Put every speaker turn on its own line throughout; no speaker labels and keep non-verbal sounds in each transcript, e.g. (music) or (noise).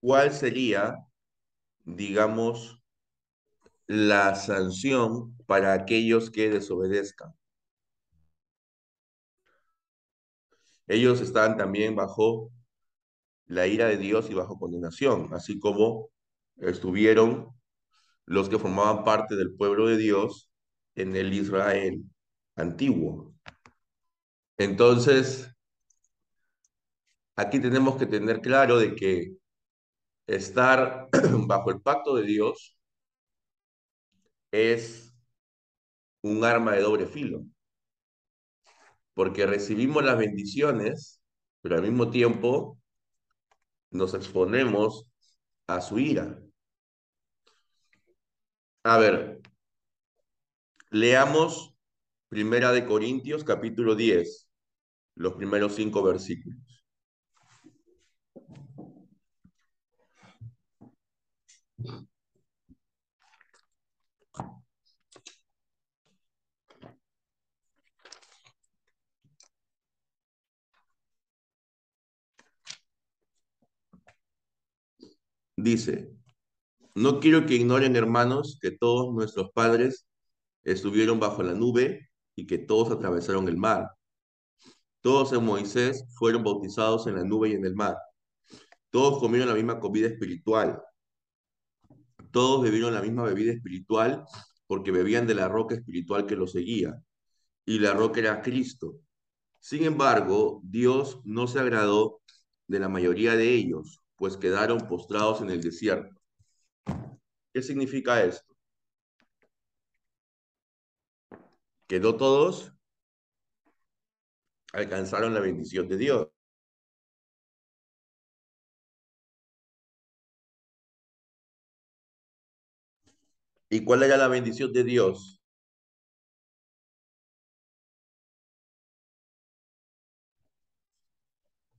¿cuál sería, digamos, la sanción para aquellos que desobedezcan? Ellos están también bajo la ira de Dios y bajo condenación, así como estuvieron los que formaban parte del pueblo de Dios en el Israel antiguo. Entonces, aquí tenemos que tener claro de que estar (clears throat) bajo el pacto de Dios es un arma de doble filo, porque recibimos las bendiciones, pero al mismo tiempo nos exponemos a su ira. A ver, leamos Primera de Corintios capítulo 10, los primeros cinco versículos. Dice, no quiero que ignoren, hermanos, que todos nuestros padres estuvieron bajo la nube y que todos atravesaron el mar. Todos en Moisés fueron bautizados en la nube y en el mar. Todos comieron la misma comida espiritual. Todos bebieron la misma bebida espiritual porque bebían de la roca espiritual que los seguía. Y la roca era Cristo. Sin embargo, Dios no se agradó de la mayoría de ellos, pues quedaron postrados en el desierto. ¿Qué significa esto? Que no todos alcanzaron la bendición de Dios. ¿Y cuál era la bendición de Dios?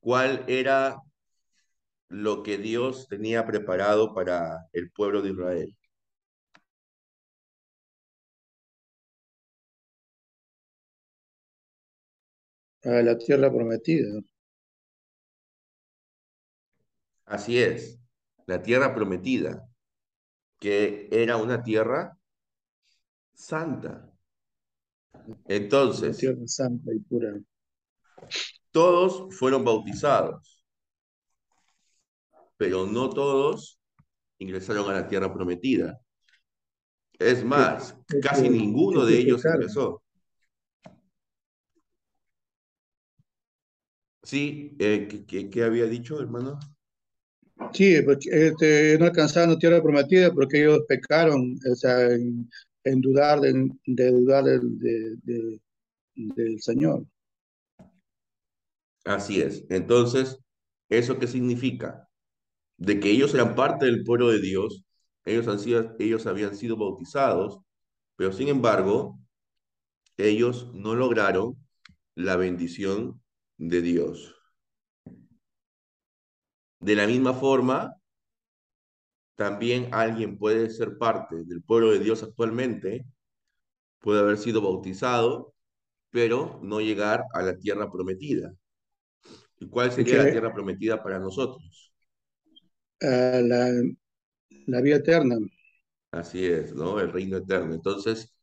¿Cuál era lo que Dios tenía preparado para el pueblo de Israel?
a la tierra prometida.
Así es, la tierra prometida, que era una tierra santa. Entonces,
tierra santa y pura.
Todos fueron bautizados, pero no todos ingresaron a la tierra prometida. Es más, casi ninguno de ellos ingresó. Sí, eh, ¿qué, había dicho, hermano?
Sí, porque este, no alcanzaron la tierra prometida porque ellos pecaron, o sea, en, dudar, de, dudar del, del Señor.
Así es. Entonces, ¿eso qué significa? De que ellos eran parte del pueblo de Dios, ellos, han sido, ellos habían sido bautizados, pero sin embargo, ellos no lograron la bendición de Dios. De la misma forma, también alguien puede ser parte del pueblo de Dios actualmente, puede haber sido bautizado, pero no llegar a la tierra prometida. ¿Y cuál sería la tierra prometida para nosotros?
La, la vida eterna.
Así es, ¿no? El reino eterno. Entonces,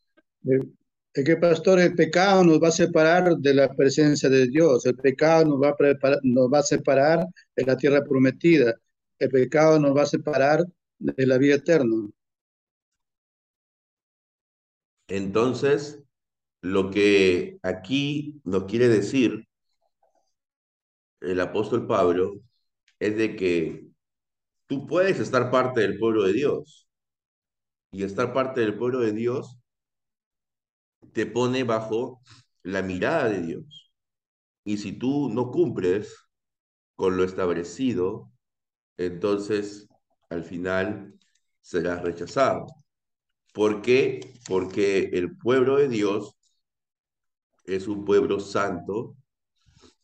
es que, pastor, el pecado nos va a separar de la presencia de Dios. El pecado nos va a, nos va a separar de la tierra prometida. El pecado nos va a separar de la vida eterna.
Entonces, lo que aquí nos quiere decir el apóstol Pablo es de que tú puedes estar parte del pueblo de Dios. Y estar parte del pueblo de Dios te pone bajo la mirada de Dios. Y si tú no cumples con lo establecido, entonces al final serás rechazado. ¿Por qué? Porque el pueblo de Dios es un pueblo santo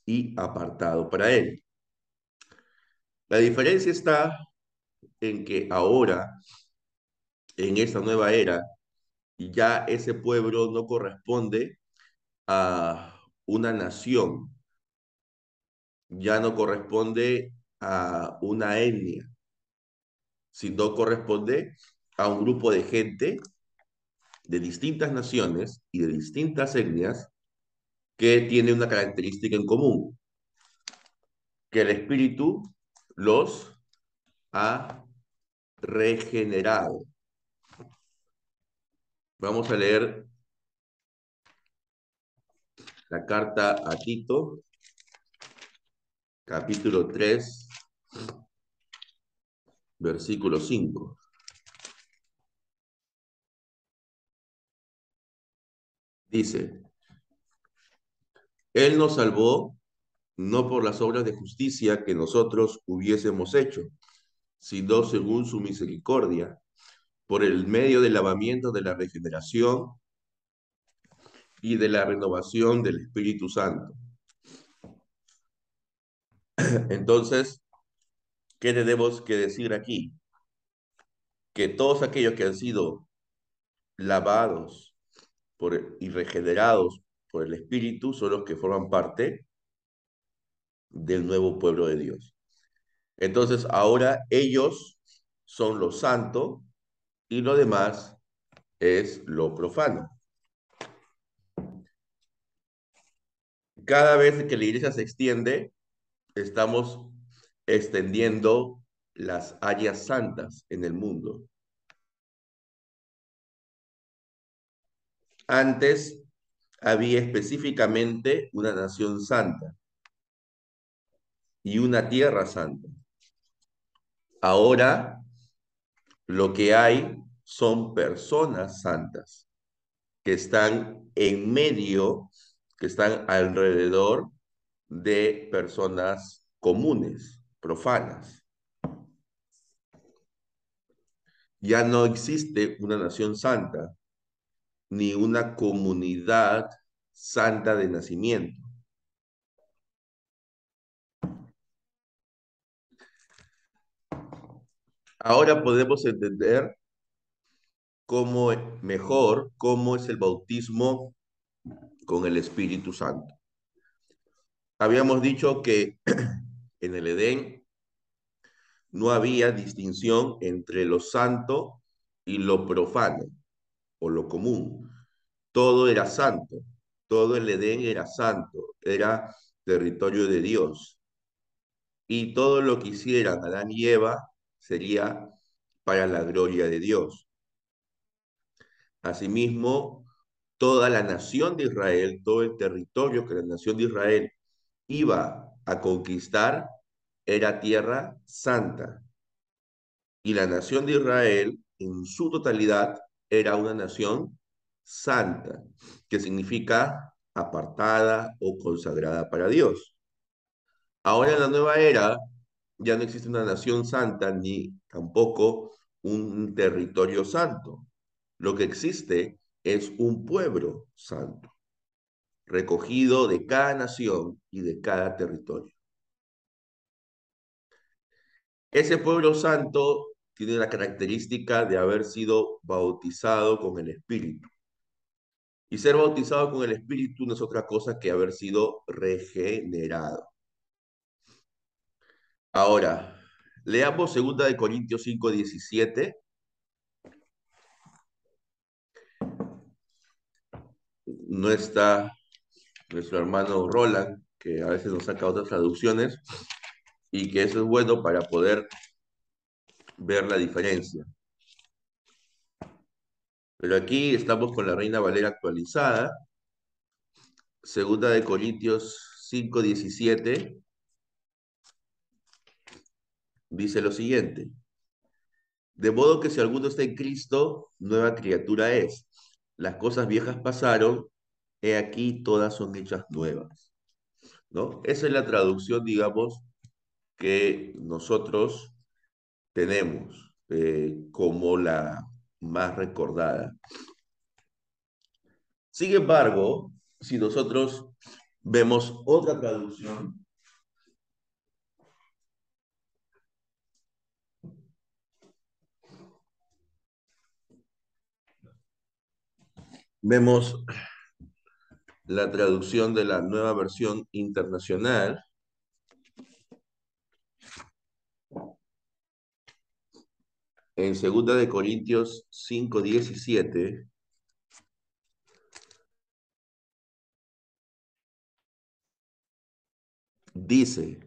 y apartado para él. La diferencia está en que ahora, en esta nueva era, ya ese pueblo no corresponde a una nación, ya no corresponde a una etnia, sino corresponde a un grupo de gente de distintas naciones y de distintas etnias que tiene una característica en común, que el Espíritu los ha regenerado. Vamos a leer la carta a Tito, capítulo 3, versículo 5. Dice, Él nos salvó no por las obras de justicia que nosotros hubiésemos hecho, sino según su misericordia, por el medio del lavamiento de la regeneración y de la renovación del Espíritu Santo. (clears throat) Entonces, ¿qué tenemos que decir aquí? Que todos aquellos que han sido lavados por, y regenerados por el Espíritu son los que forman parte del nuevo pueblo de Dios. Entonces, ahora ellos son lo santo y lo demás es lo profano. Cada vez que la iglesia se extiende, estamos extendiendo las áreas santas en el mundo. Antes había específicamente una nación santa y una tierra santa. Ahora lo que hay son personas santas que están en medio, que están alrededor de personas comunes, profanas. Ya no existe una nación santa, ni una comunidad santa de nacimiento. Ahora podemos entender cómo mejor cómo es el bautismo con el Espíritu Santo. Habíamos dicho que (clears throat) en el Edén no había distinción entre lo santo y lo profano o lo común. Todo era santo, todo el Edén era santo, era territorio de Dios. Y todo lo que hicieran Adán y Eva sería para la gloria de Dios. Asimismo, toda la nación de Israel, todo el territorio que la nación de Israel iba a conquistar era tierra santa. Y la nación de Israel, en su totalidad, era una nación santa, que significa apartada o consagrada para Dios. Ahora en la nueva era, ya no existe una nación santa ni tampoco un territorio santo. Lo que existe es un pueblo santo, recogido de cada nación y de cada territorio. Ese pueblo santo tiene la característica de haber sido bautizado con el Espíritu. Y ser bautizado con el Espíritu no es otra cosa que haber sido regenerado. Ahora, leamos 2 de Corintios 5, 17. No está nuestro hermano Roland, que a veces nos saca otras traducciones, y que eso es bueno para poder ver la diferencia. Pero aquí estamos con la Reina Valera actualizada, segunda de Corintios 5, 17, dice lo siguiente. De modo que si alguno está en Cristo, nueva criatura es. Las cosas viejas pasaron, he aquí todas son hechas nuevas. ¿No? Esa es la traducción, digamos, que nosotros tenemos eh, como la más recordada. Sin embargo, si nosotros vemos otra traducción, vemos la traducción de la nueva versión internacional, en 2 de Corintios 5, 17, dice,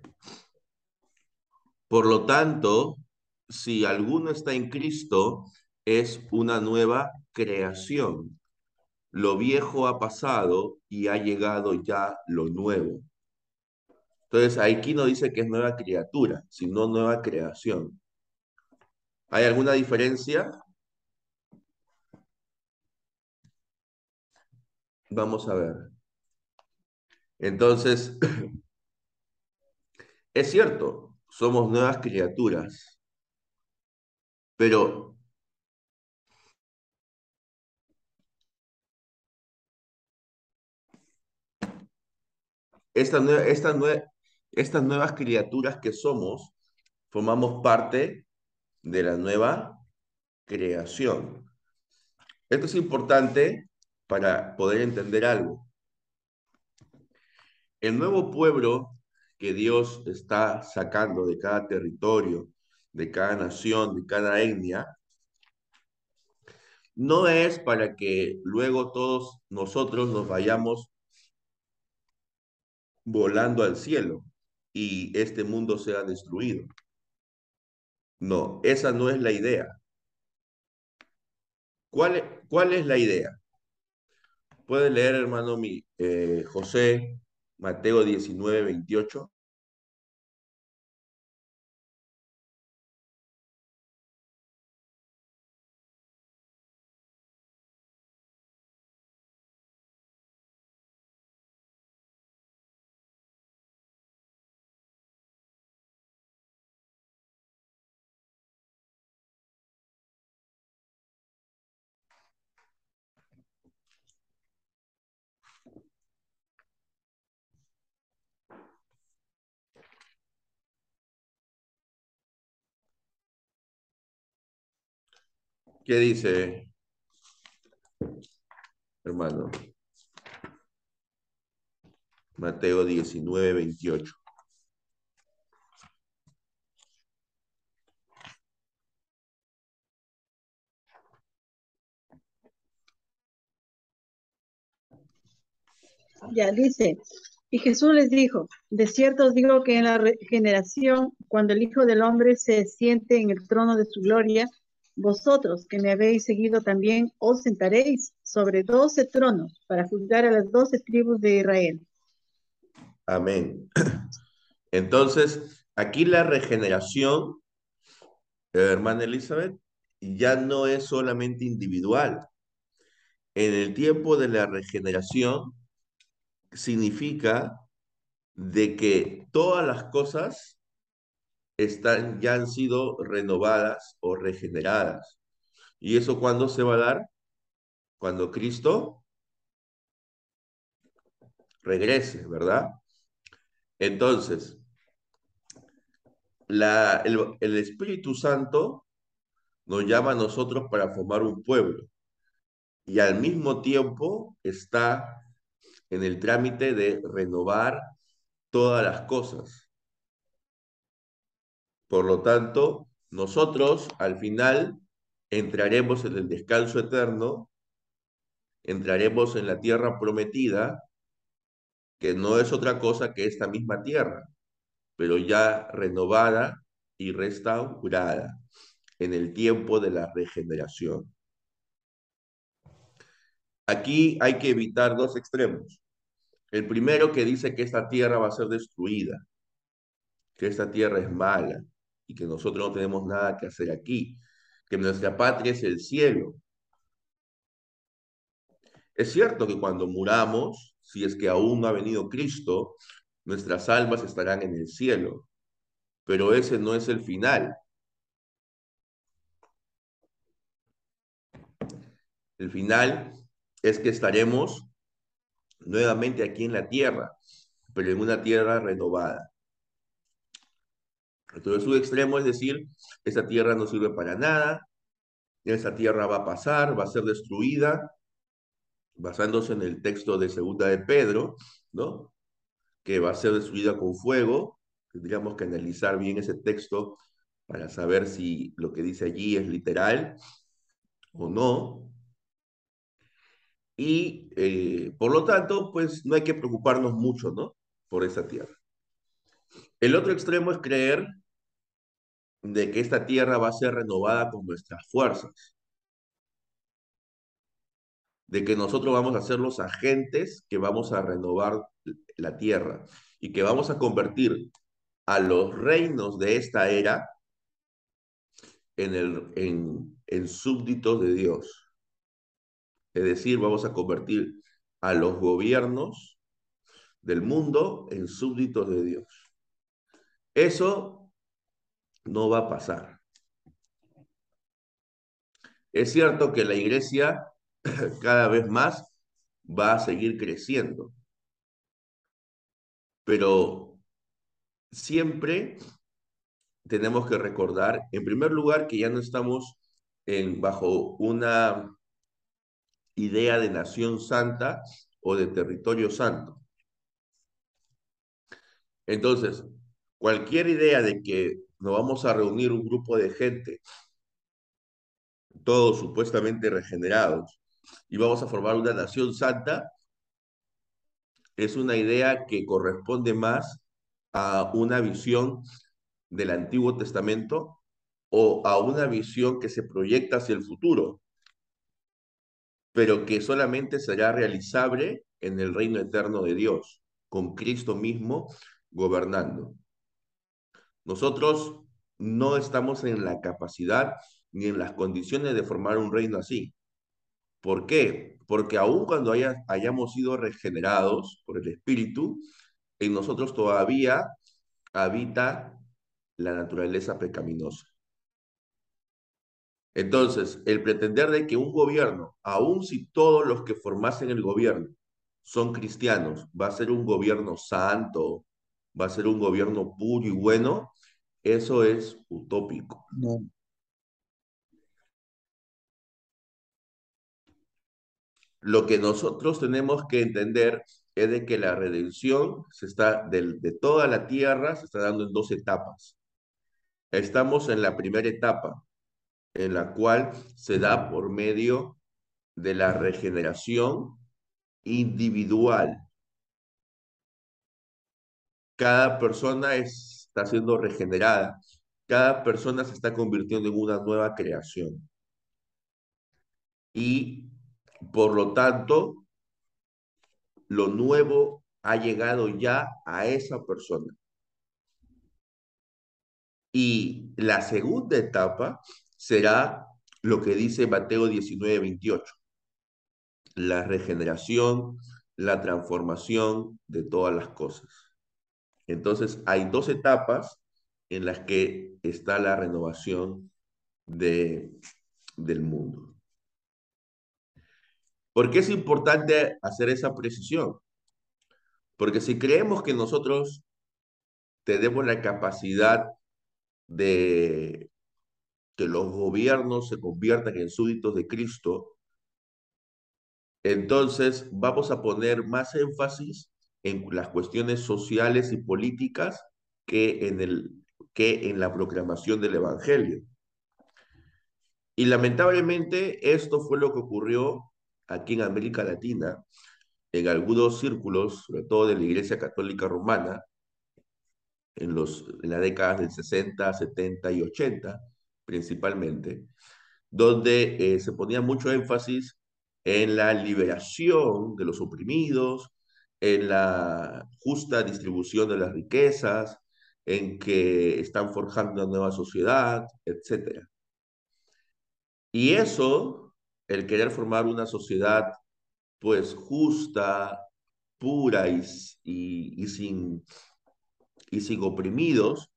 por lo tanto, si alguno está en Cristo, es una nueva creación. Lo viejo ha pasado y ha llegado ya lo nuevo. Entonces, aquí no dice que es nueva criatura, sino nueva creación. ¿Hay alguna diferencia? Vamos a ver. Entonces, (clears throat) es cierto, somos nuevas criaturas, pero estas, estas nuevas criaturas que somos, formamos parte de la nueva creación. Esto es importante para poder entender algo. El nuevo pueblo que Dios está sacando de cada territorio, de cada nación, de cada etnia, no es para que luego todos nosotros nos vayamos volando al cielo y este mundo sea destruido. No, esa no es la idea. ¿Cuál, cuál es la idea? Puede leer, hermano mi, eh, José, Mateo 19, 28. ¿Qué dice, hermano? Mateo 19, 28.
Ya dice, y Jesús les dijo, de cierto os digo que en la generación, cuando el Hijo del Hombre se siente en el trono de su gloria, vosotros que me habéis seguido también os sentaréis sobre doce tronos para juzgar a las doce tribus de Israel.
Amén. (clears throat) Entonces, aquí la regeneración, hermana Elizabeth, ya no es solamente individual. En el tiempo de la regeneración significa de que todas las cosas están, ya han sido renovadas o regeneradas. ¿Y eso cuándo se va a dar? Cuando Cristo regrese, ¿verdad? Entonces, la, el, el Espíritu Santo nos llama a nosotros para formar un pueblo y al mismo tiempo está en el trámite de renovar todas las cosas. Por lo tanto, nosotros al final entraremos en el descanso eterno, entraremos en la tierra prometida, que no es otra cosa que esta misma tierra, pero ya renovada y restaurada en el tiempo de la regeneración. Aquí hay que evitar dos extremos. El primero que dice que esta tierra va a ser destruida, que esta tierra es mala, y que nosotros no tenemos nada que hacer aquí, que nuestra patria es el cielo. Es cierto que cuando muramos, si es que aún no ha venido Cristo, nuestras almas estarán en el cielo, pero ese no es el final. El final es que estaremos nuevamente aquí en la tierra, pero en una tierra renovada. Entonces, su extremo es decir, esta tierra no sirve para nada, esa tierra va a pasar, va a ser destruida, basándose en el texto de Segunda de Pedro, ¿no? Que va a ser destruida con fuego. Tendríamos que analizar bien ese texto para saber si lo que dice allí es literal o no. Y eh, por lo tanto, pues no hay que preocuparnos mucho, ¿no? Por esa tierra. El otro extremo es creer de que esta tierra va a ser renovada con nuestras fuerzas, de que nosotros vamos a ser los agentes que vamos a renovar la tierra y que vamos a convertir a los reinos de esta era en, el, en, en súbditos de Dios. Es decir, vamos a convertir a los gobiernos del mundo en súbditos de Dios. Eso no va a pasar. Es cierto que la iglesia (laughs) cada vez más va a seguir creciendo, pero siempre tenemos que recordar, en primer lugar, que ya no estamos bajo una idea de nación santa o de territorio santo. Entonces, cualquier idea de que nos vamos a reunir un grupo de gente, todos supuestamente regenerados, y vamos a formar una nación santa, es una idea que corresponde más a una visión del Antiguo Testamento o a una visión que se proyecta hacia el futuro, pero que solamente será realizable en el reino eterno de Dios, con Cristo mismo gobernando. Nosotros no estamos en la capacidad ni en las condiciones de formar un reino así. ¿Por qué? Porque aun cuando hayamos sido regenerados por el Espíritu, en nosotros todavía habita la naturaleza pecaminosa. Entonces, el pretender de que un gobierno, aun si todos los que formasen el gobierno son cristianos, va a ser un gobierno santo, va a ser un gobierno puro y bueno, eso es utópico.
No.
Lo que nosotros tenemos que entender es de que la redención se está de, de toda la tierra se está dando en dos etapas. Estamos en la primera etapa, en la cual se da por medio de la regeneración individual. Cada persona está siendo regenerada, cada persona se está convirtiendo en una nueva creación. Y por lo tanto, lo nuevo ha llegado ya a esa persona. Y la segunda etapa será lo que dice Mateo 19, 28. La regeneración, la transformación de todas las cosas. Entonces, hay dos etapas en las que está la renovación de, del mundo. ¿Por qué es importante hacer esa precisión? Porque si creemos que nosotros tenemos la capacidad de que los gobiernos se conviertan en súbditos de Cristo, entonces vamos a poner más énfasis en las cuestiones sociales y políticas que en, el, que en la proclamación del Evangelio. Y lamentablemente esto fue lo que ocurrió aquí en América Latina, en algunos círculos, sobre todo de la Iglesia Católica Romana, en, los, en las décadas del 60, 70 y 80 principalmente, donde eh, se ponía mucho énfasis en la liberación de los oprimidos, en la justa distribución de las riquezas, en que están forjando una nueva sociedad, etc. Y eso, el querer formar una sociedad pues justa, pura y, y, sin, y sin oprimidos,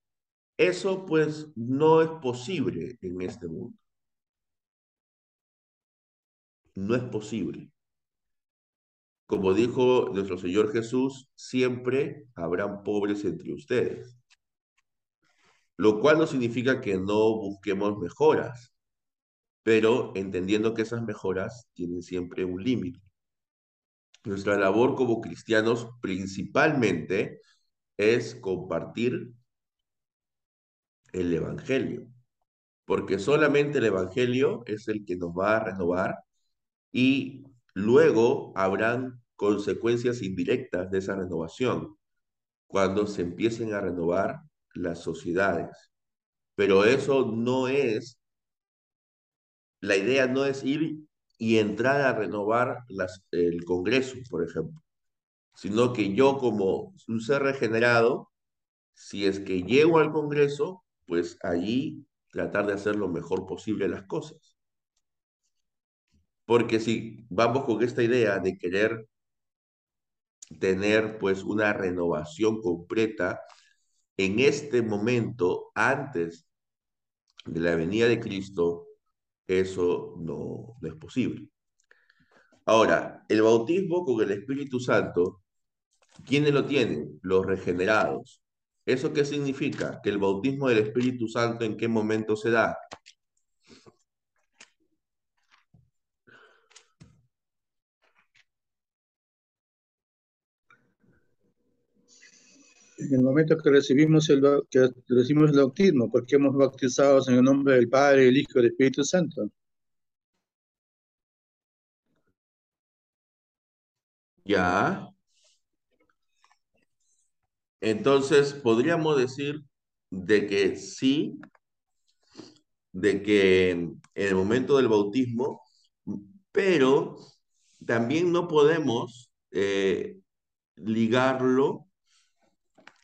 eso pues no es posible en este mundo. No es posible. Como dijo nuestro Señor Jesús, siempre habrán pobres entre ustedes. Lo cual no significa que no busquemos mejoras, pero entendiendo que esas mejoras tienen siempre un límite. Nuestra labor como cristianos principalmente es compartir el Evangelio, porque solamente el Evangelio es el que nos va a renovar y luego habrán consecuencias indirectas de esa renovación cuando se empiecen a renovar las sociedades. Pero eso no es, la idea no es ir y entrar a renovar el Congreso, por ejemplo, sino que yo como un ser regenerado, si es que llego al Congreso, pues allí tratar de hacer lo mejor posible las cosas. Porque si vamos con esta idea de querer tener pues una renovación completa en este momento, antes de la venida de Cristo, eso no, es posible. Ahora, el bautismo con el Espíritu Santo, ¿quiénes lo tienen? Los regenerados. ¿Eso qué significa? Que el bautismo del Espíritu Santo en qué momento se da?
En el momento que recibimos el, que recibimos el bautismo, porque hemos bautizado en el nombre del Padre, el Hijo y el Espíritu Santo.
Ya. Entonces, podríamos decir de que sí, de que en el momento del bautismo, pero también no podemos eh, ligarlo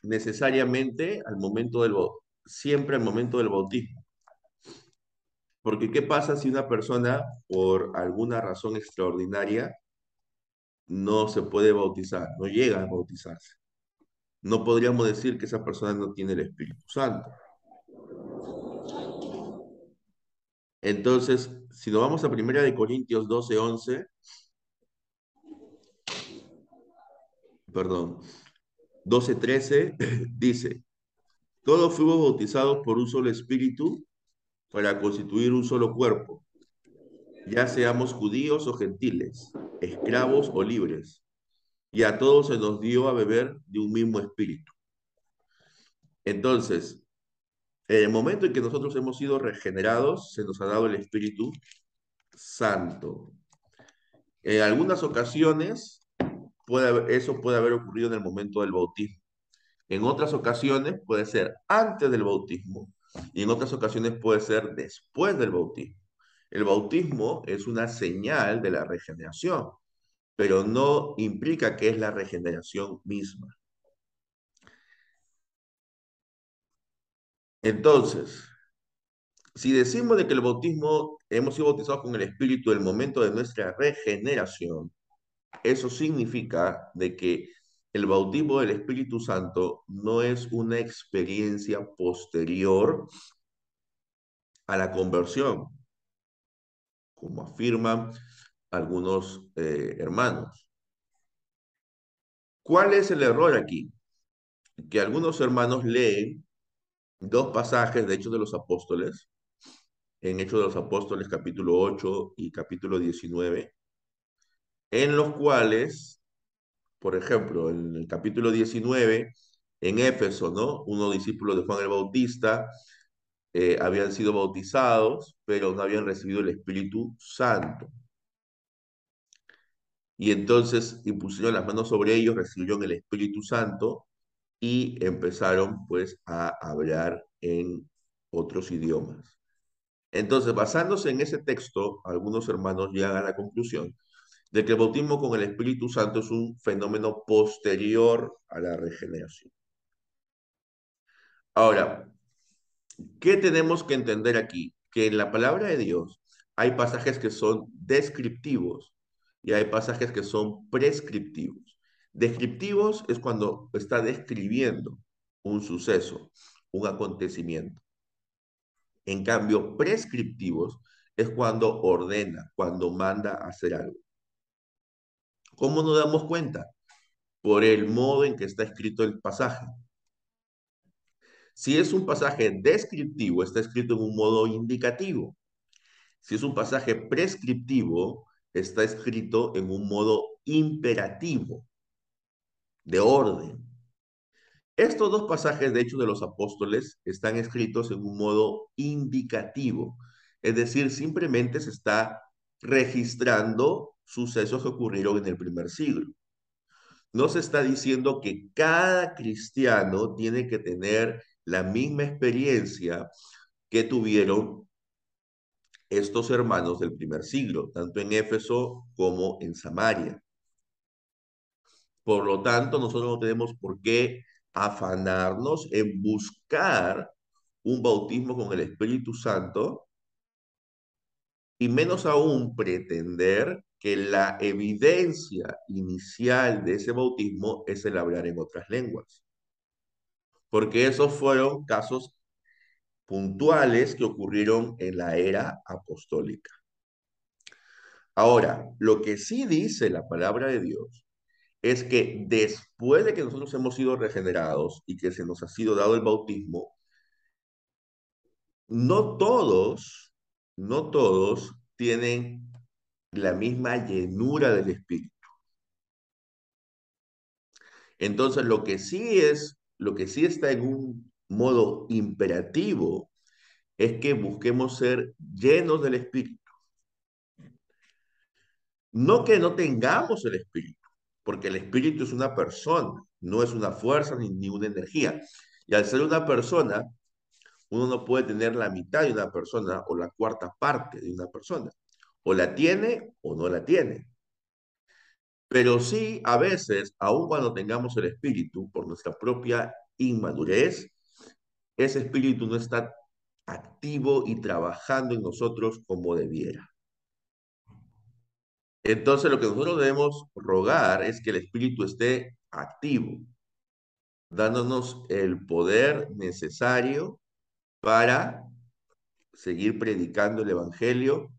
necesariamente al momento del siempre al momento del bautismo. Porque ¿qué pasa si una persona, por alguna razón extraordinaria, no se puede bautizar, no llega a bautizarse? No podríamos decir que esa persona no tiene el Espíritu Santo. Entonces, si nos vamos a 1 de Corintios 12, 11, perdón, 12:13 (laughs) dice, todos fuimos bautizados por un solo espíritu para constituir un solo cuerpo, ya seamos judíos o gentiles, esclavos o libres, y a todos se nos dio a beber de un mismo espíritu. Entonces, en el momento en que nosotros hemos sido regenerados, se nos ha dado el Espíritu Santo. En algunas ocasiones, eso puede haber ocurrido en el momento del bautismo. En otras ocasiones puede ser antes del bautismo y en otras ocasiones puede ser después del bautismo. El bautismo es una señal de la regeneración, pero no implica que es la regeneración misma. Entonces, si decimos de que el bautismo hemos sido bautizados con el Espíritu el momento de nuestra regeneración, eso significa de que el bautismo del Espíritu Santo no es una experiencia posterior a la conversión, como afirman algunos eh, hermanos. ¿Cuál es el error aquí? Que algunos hermanos leen dos pasajes de Hechos de los Apóstoles, en Hechos de los Apóstoles capítulo 8 y capítulo 19, en los cuales, por ejemplo, en el capítulo 19, en Éfeso, ¿no? Unos discípulos de Juan el Bautista eh, habían sido bautizados, pero no habían recibido el Espíritu Santo. Y entonces impusieron las manos sobre ellos, recibieron el Espíritu Santo y empezaron pues a hablar en otros idiomas. Entonces, basándose en ese texto, algunos hermanos llegan a la conclusión de que el bautismo con el Espíritu Santo es un fenómeno posterior a la regeneración. Ahora, ¿qué tenemos que entender aquí? Que en la palabra de Dios hay pasajes que son descriptivos y hay pasajes que son prescriptivos. Descriptivos es cuando está describiendo un suceso, un acontecimiento. En cambio, prescriptivos es cuando ordena, cuando manda hacer algo. ¿Cómo nos damos cuenta? Por el modo en que está escrito el pasaje. Si es un pasaje descriptivo, está escrito en un modo indicativo. Si es un pasaje prescriptivo, está escrito en un modo imperativo, de orden. Estos dos pasajes de Hechos de los Apóstoles están escritos en un modo indicativo, es decir, simplemente se está registrando sucesos que ocurrieron en el primer siglo. No se está diciendo que cada cristiano tiene que tener la misma experiencia que tuvieron estos hermanos del primer siglo, tanto en Éfeso como en Samaria. Por lo tanto, nosotros no tenemos por qué afanarnos en buscar un bautismo con el Espíritu Santo y menos aún pretender que la evidencia inicial de ese bautismo es el hablar en otras lenguas. Porque esos fueron casos puntuales que ocurrieron en la era apostólica. Ahora, lo que sí dice la palabra de Dios es que después de que nosotros hemos sido regenerados y que se nos ha sido dado el bautismo, no todos, no todos tienen la misma llenura del Espíritu. Entonces, lo que sí es, lo que sí está en un modo imperativo es que busquemos ser llenos del Espíritu. No que no tengamos el Espíritu, porque el Espíritu es una persona, no es una fuerza ni, ni una energía. Y al ser una persona, uno no puede tener la mitad de una persona o la cuarta parte de una persona. O la tiene o no la tiene. Pero sí, a veces, aun cuando tengamos el espíritu, por nuestra propia inmadurez, ese espíritu no está activo y trabajando en nosotros como debiera. Entonces, lo que nosotros debemos rogar es que el espíritu esté activo, dándonos el poder necesario para seguir predicando el Evangelio,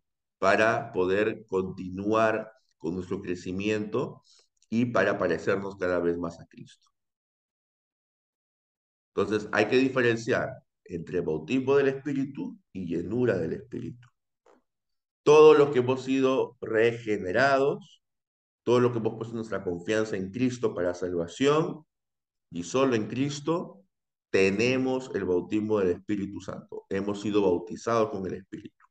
para poder continuar con nuestro crecimiento y para parecernos cada vez más a Cristo. Entonces hay que diferenciar entre bautismo del Espíritu y llenura del Espíritu. Todos los que hemos sido regenerados, todos los que hemos puesto nuestra confianza en Cristo para salvación y solo en Cristo, tenemos el bautismo del Espíritu Santo. Hemos sido bautizados con el Espíritu,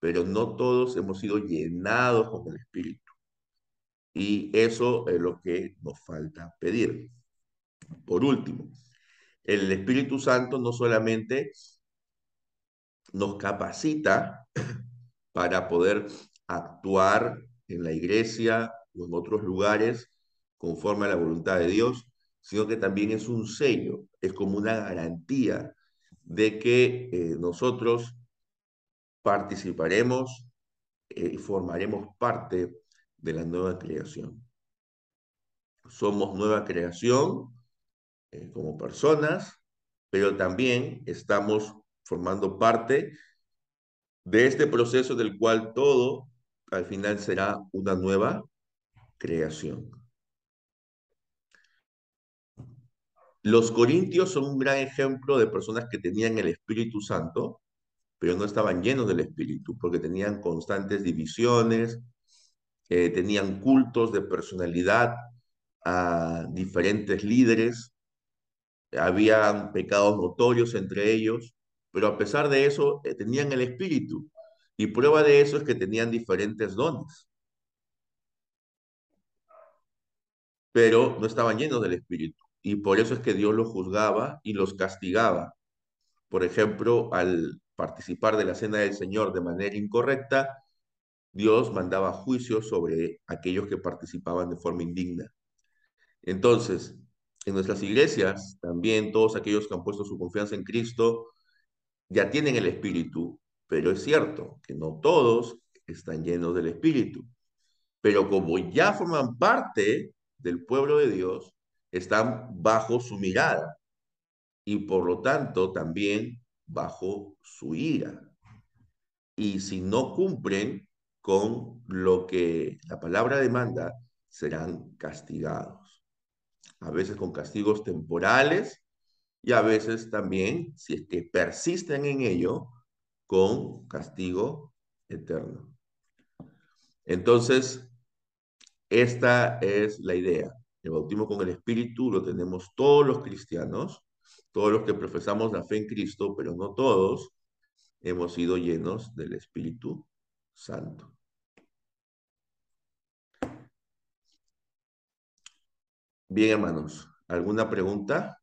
pero no todos hemos sido llenados con el Espíritu. Y eso es lo que nos falta pedir. Por último, el Espíritu Santo no solamente nos capacita (coughs) para poder actuar en la iglesia o en otros lugares conforme a la voluntad de Dios, sino que también es un sello, es como una garantía de que eh, nosotros participaremos eh, y formaremos parte de la nueva creación. Somos nueva creación eh, como personas, pero también estamos formando parte de este proceso del cual todo al final será una nueva creación. Los corintios son un gran ejemplo de personas que tenían el Espíritu Santo, pero no estaban llenos del Espíritu, porque tenían constantes divisiones, eh, tenían cultos de personalidad a diferentes líderes, habían pecados notorios entre ellos, pero a pesar de eso eh, tenían el Espíritu. Y prueba de eso es que tenían diferentes dones. Pero no estaban llenos del Espíritu. Y por eso es que Dios los juzgaba y los castigaba. Por ejemplo, al participar de la cena del Señor de manera incorrecta, Dios mandaba juicio sobre aquellos que participaban de forma indigna. Entonces, en nuestras iglesias, también todos aquellos que han puesto su confianza en Cristo ya tienen el Espíritu, pero es cierto que no todos están llenos del Espíritu. Pero como ya forman parte del pueblo de Dios, están bajo su mirada y por lo tanto también bajo su ira. Y si no cumplen con lo que la palabra demanda, serán castigados. A veces con castigos temporales y a veces también, si es que persisten en ello, con castigo eterno. Entonces, esta es la idea. El bautismo con el Espíritu lo tenemos todos los cristianos, todos los que profesamos la fe en Cristo, pero no todos hemos sido llenos del Espíritu Santo. Bien, hermanos, ¿alguna pregunta?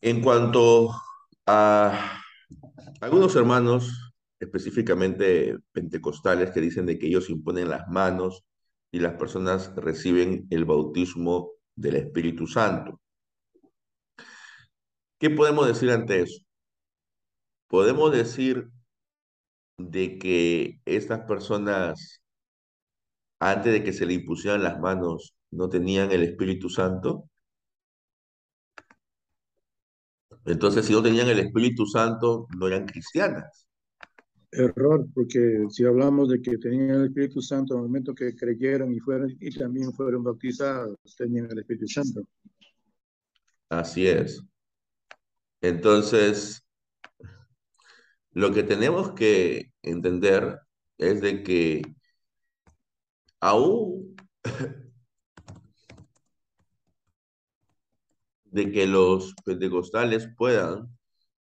En cuanto a algunos hermanos, específicamente pentecostales, que dicen de que ellos imponen las manos y las personas reciben el bautismo del Espíritu Santo. ¿Qué podemos decir ante eso? Podemos decir de que estas personas, antes de que se le impusieran las manos, no tenían el Espíritu Santo. Entonces, si no tenían el Espíritu Santo, no eran cristianas.
Error, porque si hablamos de que tenían el Espíritu Santo en el momento que creyeron y fueron y también fueron bautizados, tenían el Espíritu Santo.
Así es. Entonces, lo que tenemos que entender es de que aún de que los pentecostales puedan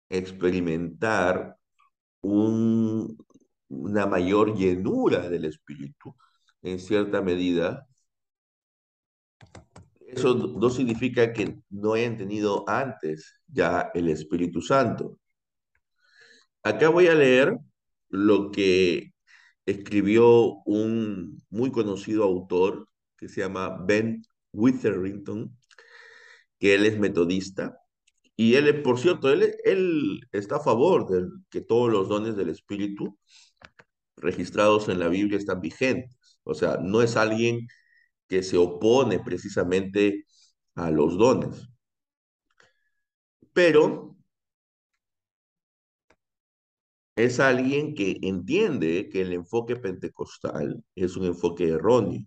experimentar un, una mayor llenura del Espíritu en cierta medida, eso no significa que no hayan tenido antes ya el Espíritu Santo. Acá voy a leer lo que escribió un muy conocido autor que se llama Ben Witherington, que él es metodista. Y él, por cierto, él, él está a favor de que todos los dones del Espíritu registrados en la Biblia están vigentes. O sea, no es alguien que se opone precisamente a los dones. Pero es alguien que entiende que el enfoque pentecostal es un enfoque erróneo.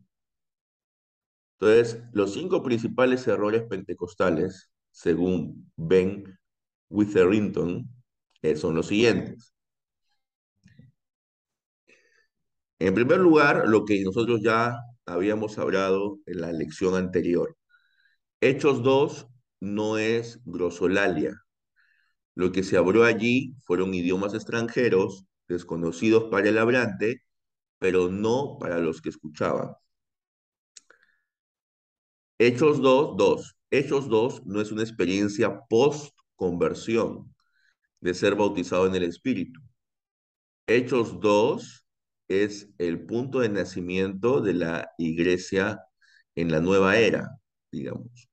Entonces, los cinco principales errores pentecostales, según Ben Witherington, eh, son los siguientes. En primer lugar, lo que nosotros ya habíamos hablado en la lección anterior. Hechos 2 no es grosolalia. Lo que se habló allí fueron idiomas extranjeros, desconocidos para el hablante, pero no para los que escuchaban. Hechos 2, 2. Hechos 2 no es una experiencia post-conversión de ser bautizado en el Espíritu. Hechos 2 es el punto de nacimiento de la iglesia en la nueva era, digamos.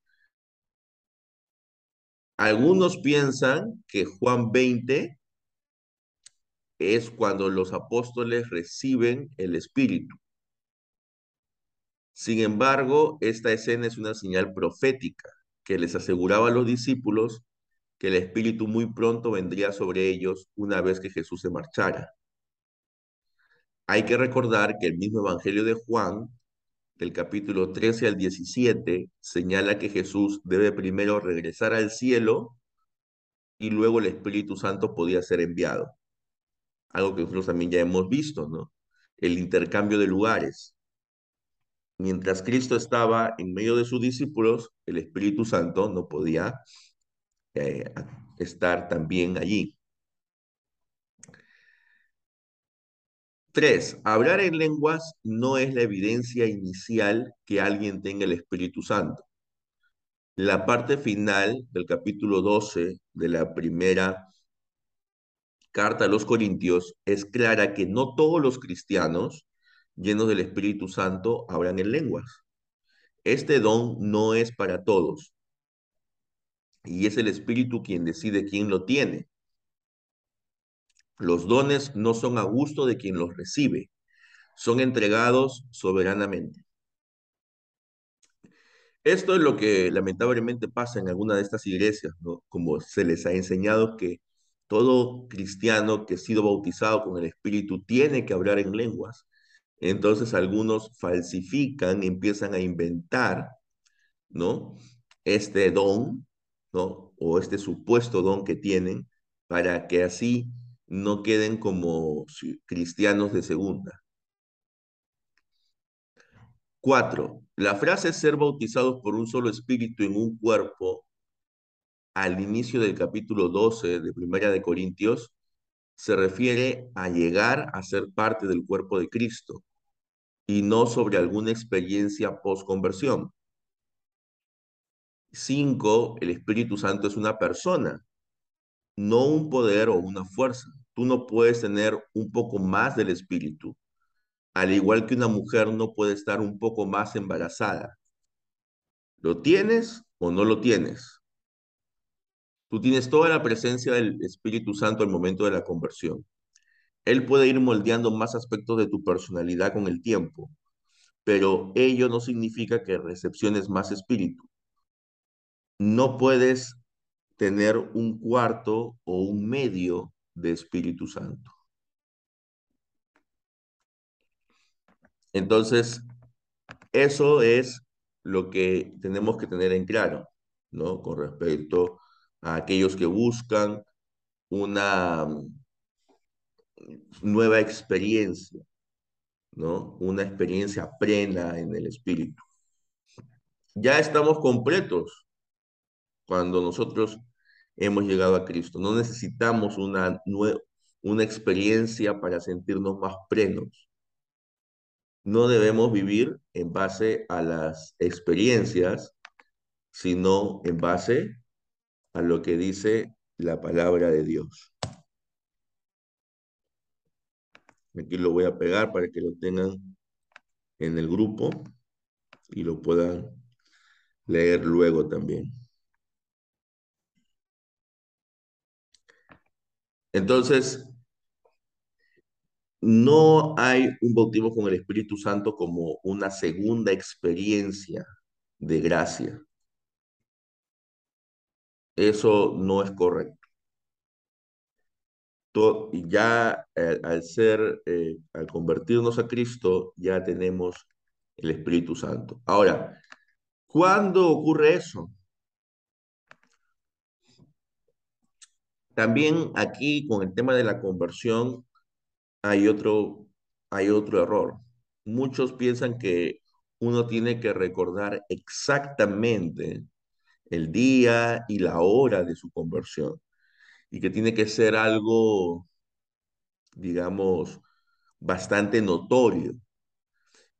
Algunos piensan que Juan 20 es cuando los apóstoles reciben el Espíritu. Sin embargo, esta escena es una señal profética que les aseguraba a los discípulos que el Espíritu muy pronto vendría sobre ellos una vez que Jesús se marchara. Hay que recordar que el mismo Evangelio de Juan, del capítulo 13 al 17, señala que Jesús debe primero regresar al cielo y luego el Espíritu Santo podía ser enviado. Algo que nosotros también ya hemos visto, ¿no? El intercambio de lugares. Mientras Cristo estaba en medio de sus discípulos, el Espíritu Santo no podía eh, estar también allí. Tres, hablar en lenguas no es la evidencia inicial que alguien tenga el Espíritu Santo. La parte final del capítulo 12 de la primera carta a los Corintios es clara que no todos los cristianos llenos del Espíritu Santo hablan en lenguas. Este don no es para todos. Y es el Espíritu quien decide quién lo tiene. Los dones no son a gusto de quien los recibe, son entregados soberanamente. Esto es lo que lamentablemente pasa en alguna de estas iglesias. Como se les ha enseñado que todo cristiano que ha sido bautizado con el Espíritu tiene que hablar en lenguas. Entonces algunos falsifican, empiezan a inventar, ¿no? Este don, ¿no? O este supuesto don que tienen para que así no queden como cristianos de segunda. Cuatro, la frase ser bautizados por un solo espíritu en un cuerpo al inicio del capítulo 12 de Primera de Corintios se refiere a llegar a ser parte del cuerpo de Cristo y no sobre alguna experiencia post-conversión. Cinco, el Espíritu Santo es una persona, no un poder o una fuerza. Tú no puedes tener un poco más del Espíritu, al igual que una mujer no puede estar un poco más embarazada. ¿Lo tienes o no lo tienes? Tú tienes toda la presencia del Espíritu Santo al momento de la conversión. Él puede ir moldeando más aspectos de tu personalidad con el tiempo, pero ello no significa que recepciones más espíritu no puedes tener un cuarto o un medio de Espíritu Santo. Entonces, eso es lo que tenemos que tener en claro, ¿no? Con respecto a aquellos que buscan una nueva experiencia, ¿no? Una experiencia plena en el Espíritu. Ya estamos completos cuando nosotros hemos llegado a Cristo. No necesitamos una, una experiencia para sentirnos más plenos. No debemos vivir en base a las experiencias, sino en base a lo que dice la palabra de Dios. Aquí lo voy a pegar para que lo tengan en el grupo y lo puedan leer luego también. Entonces, no hay un bautismo con el Espíritu Santo como una segunda experiencia de gracia. Eso no es correcto. Ya eh, al ser, eh, al convertirnos a Cristo, ya tenemos el Espíritu Santo. Ahora, ¿cuándo ocurre eso? También aquí con el tema de la conversión hay otro, hay otro error. Muchos piensan que uno tiene que recordar exactamente el día y la hora de su conversión y que tiene que ser algo, digamos, bastante notorio.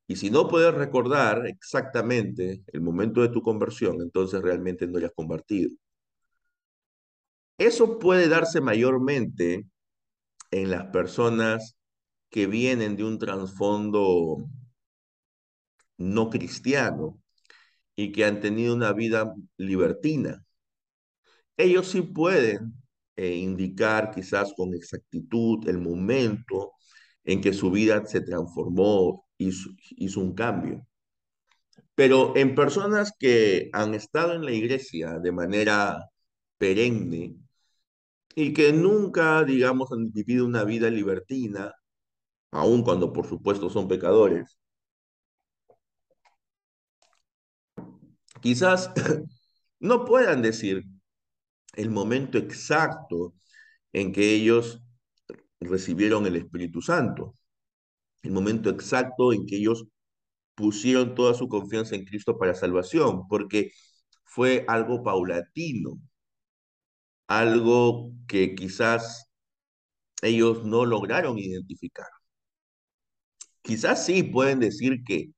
Y si no puedes recordar exactamente el momento de tu conversión, entonces realmente no hayas convertido. Eso puede darse mayormente en las personas que vienen de un trasfondo no cristiano y que han tenido una vida libertina. Ellos sí pueden eh, indicar quizás con exactitud el momento en que su vida se transformó, hizo, hizo un cambio. Pero en personas que han estado en la iglesia de manera perenne, y que nunca, digamos, han vivido una vida libertina, aun cuando por supuesto son pecadores. Quizás (clears throat) no puedan decir el momento exacto en que ellos recibieron el Espíritu Santo, el momento exacto en que ellos pusieron toda su confianza en Cristo para salvación, porque fue algo paulatino, algo que quizás ellos no lograron identificar. Quizás sí pueden decir que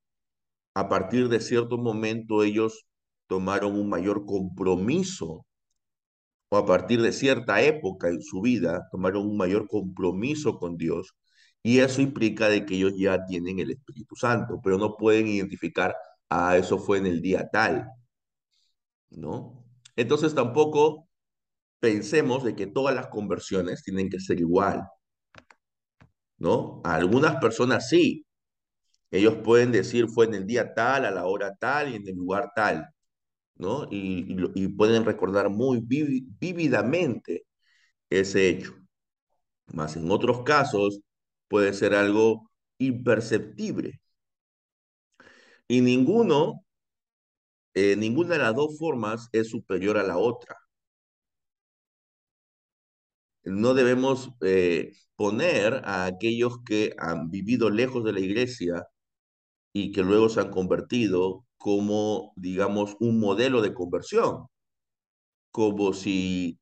a partir de cierto momento ellos tomaron un mayor compromiso o a partir de cierta época en su vida tomaron un mayor compromiso con Dios y eso implica de que ellos ya tienen el Espíritu Santo, pero no pueden identificar, ah, eso fue en el día tal, ¿no? Entonces tampoco pensemos de que todas las conversiones tienen que ser igual, ¿no? A algunas personas sí. Ellos pueden decir fue en el día tal, a la hora tal y en el lugar tal, ¿no? Y, pueden recordar muy vívidamente ese hecho. Más en otros casos puede ser algo imperceptible. Y ninguno, eh, ninguna de las dos formas es superior a la otra. no debemos eh, poner a aquellos que han vivido lejos de la iglesia y que luego se han convertido como, digamos, un modelo de conversión, como si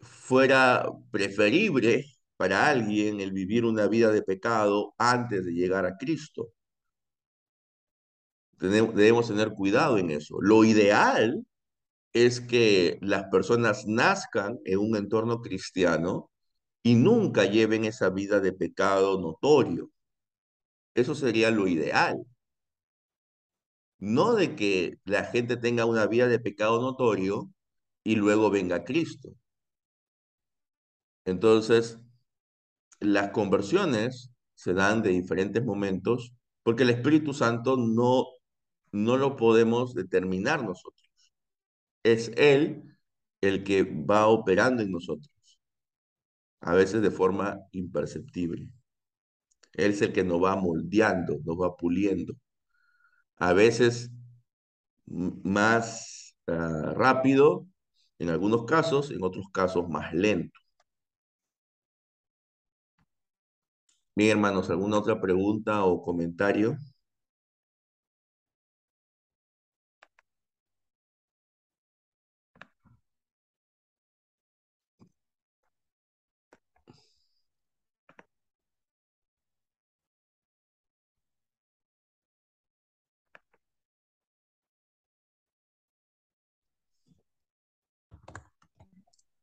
fuera preferible para alguien el vivir una vida de pecado antes de llegar a Cristo. Debemos tener cuidado en eso. Lo ideal es que las personas nazcan en un entorno cristiano y nunca lleven esa vida de pecado notorio. Eso sería lo ideal. No de que la gente tenga una vida de pecado notorio y luego venga Cristo. Entonces, las conversiones se dan de diferentes momentos porque el Espíritu Santo no, no lo podemos determinar nosotros. Es Él el que va operando en nosotros, a veces de forma imperceptible. Él es el que nos va moldeando, nos va puliendo. A veces más uh, rápido, en algunos casos, en otros casos más lento. Bien, hermanos, ¿alguna otra pregunta o comentario?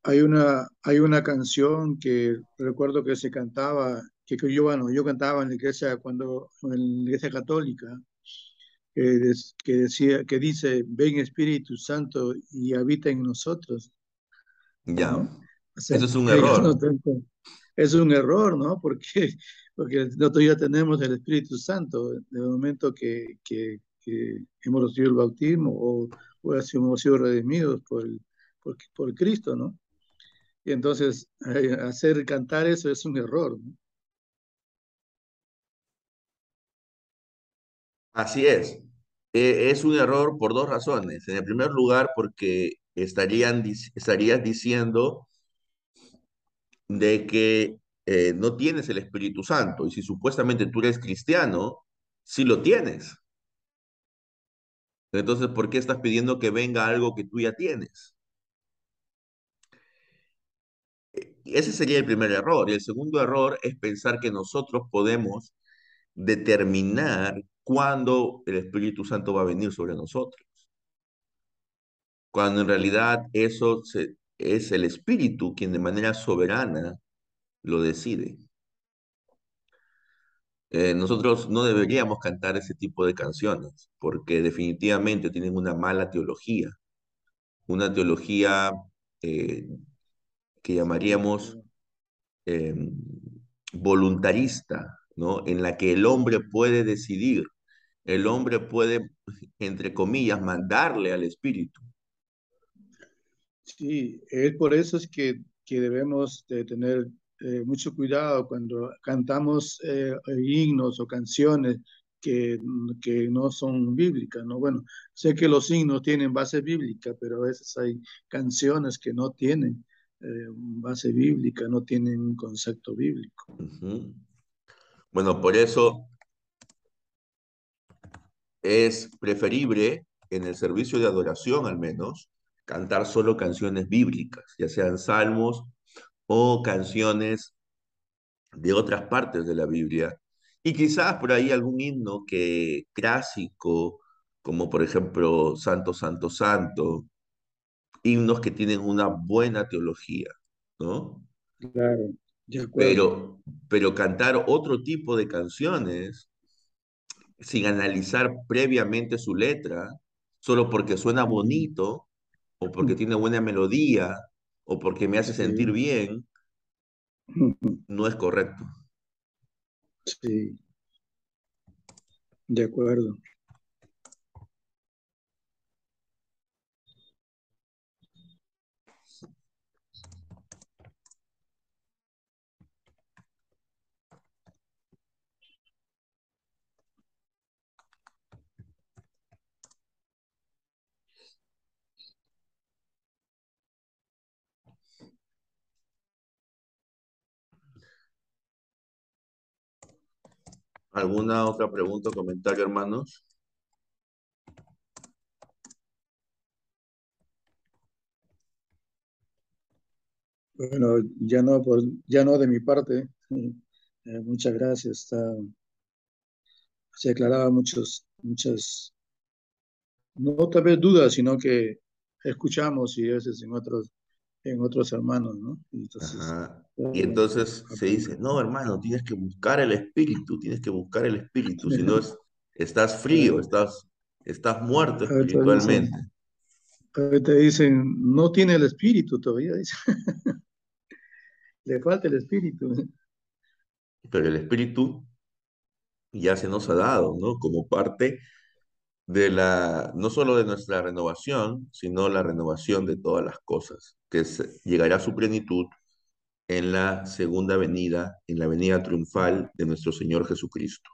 Hay una, hay una canción que recuerdo que se cantaba, que yo, bueno, yo cantaba en la iglesia cuando, en la iglesia católica, que, des, que decía, que dice, ven Espíritu Santo y habita en nosotros.
Ya. ¿no? O sea, Eso es un (laughs) error.
No tengo, es un error, ¿no? Porque, porque nosotros ya tenemos el Espíritu Santo, de momento que, que, que hemos recibido el bautismo o, o hemos sido redimidos por, el, por, por Cristo, ¿no? Y entonces eh, hacer cantar eso es un error.
Así es. Eh, es un error por dos razones. En el primer lugar, porque estarían, estarías diciendo de que eh, no tienes el Espíritu Santo. Y si supuestamente tú eres cristiano, sí lo tienes. Entonces, ¿por qué estás pidiendo que venga algo que tú ya tienes? Ese sería el primer error. Y el segundo error es pensar que nosotros podemos determinar cuándo el Espíritu Santo va a venir sobre nosotros. Cuando en realidad eso es el Espíritu quien de manera soberana lo decide. Eh, nosotros no deberíamos cantar ese tipo de canciones porque definitivamente tienen una mala teología, una teología eh, que llamaríamos eh, voluntarista, ¿no? En la que el hombre puede decidir, el hombre puede, entre comillas, mandarle al espíritu.
Sí, es por eso es que, que debemos de tener eh, mucho cuidado cuando cantamos eh, himnos o canciones que, que, no son bíblicas, ¿no? Bueno, sé que los himnos tienen base bíblica, pero a veces hay canciones que no tienen eh, base bíblica, no tienen un concepto bíblico.
Bueno, por eso es preferible en el servicio de adoración al menos cantar solo canciones bíblicas, ya sean salmos o canciones de otras partes de la Biblia. Y quizás por ahí algún himno que clásico, como por ejemplo Santo, Santo, Santo, himnos que tienen una buena teología, ¿no?
Claro, de acuerdo.
Pero, pero cantar otro tipo de canciones sin analizar previamente su letra, solo porque suena bonito, o porque tiene buena melodía, o porque me hace sentir bien, no es correcto.
Sí, de acuerdo.
¿Alguna otra pregunta o comentario, hermanos?
Bueno, ya no, por, ya no de mi parte. Eh, muchas gracias. Está, se aclaraba muchos, muchas, no tal vez dudas, sino que escuchamos y a veces en otros, en otros hermanos, ¿no?
Y entonces, y entonces se dice, no, hermano, tienes que buscar el espíritu, tienes que buscar el espíritu, si no (laughs) es, estás frío, estás, estás muerto espiritualmente.
Te dicen, no tiene el espíritu todavía, (laughs) dice. Le falta el espíritu.
Pero el espíritu ya se nos ha dado, ¿no? Como parte de la, no solo de nuestra renovación, sino la renovación de todas las cosas, que llegará a su plenitud en la segunda venida, en la venida triunfal de nuestro Señor Jesucristo.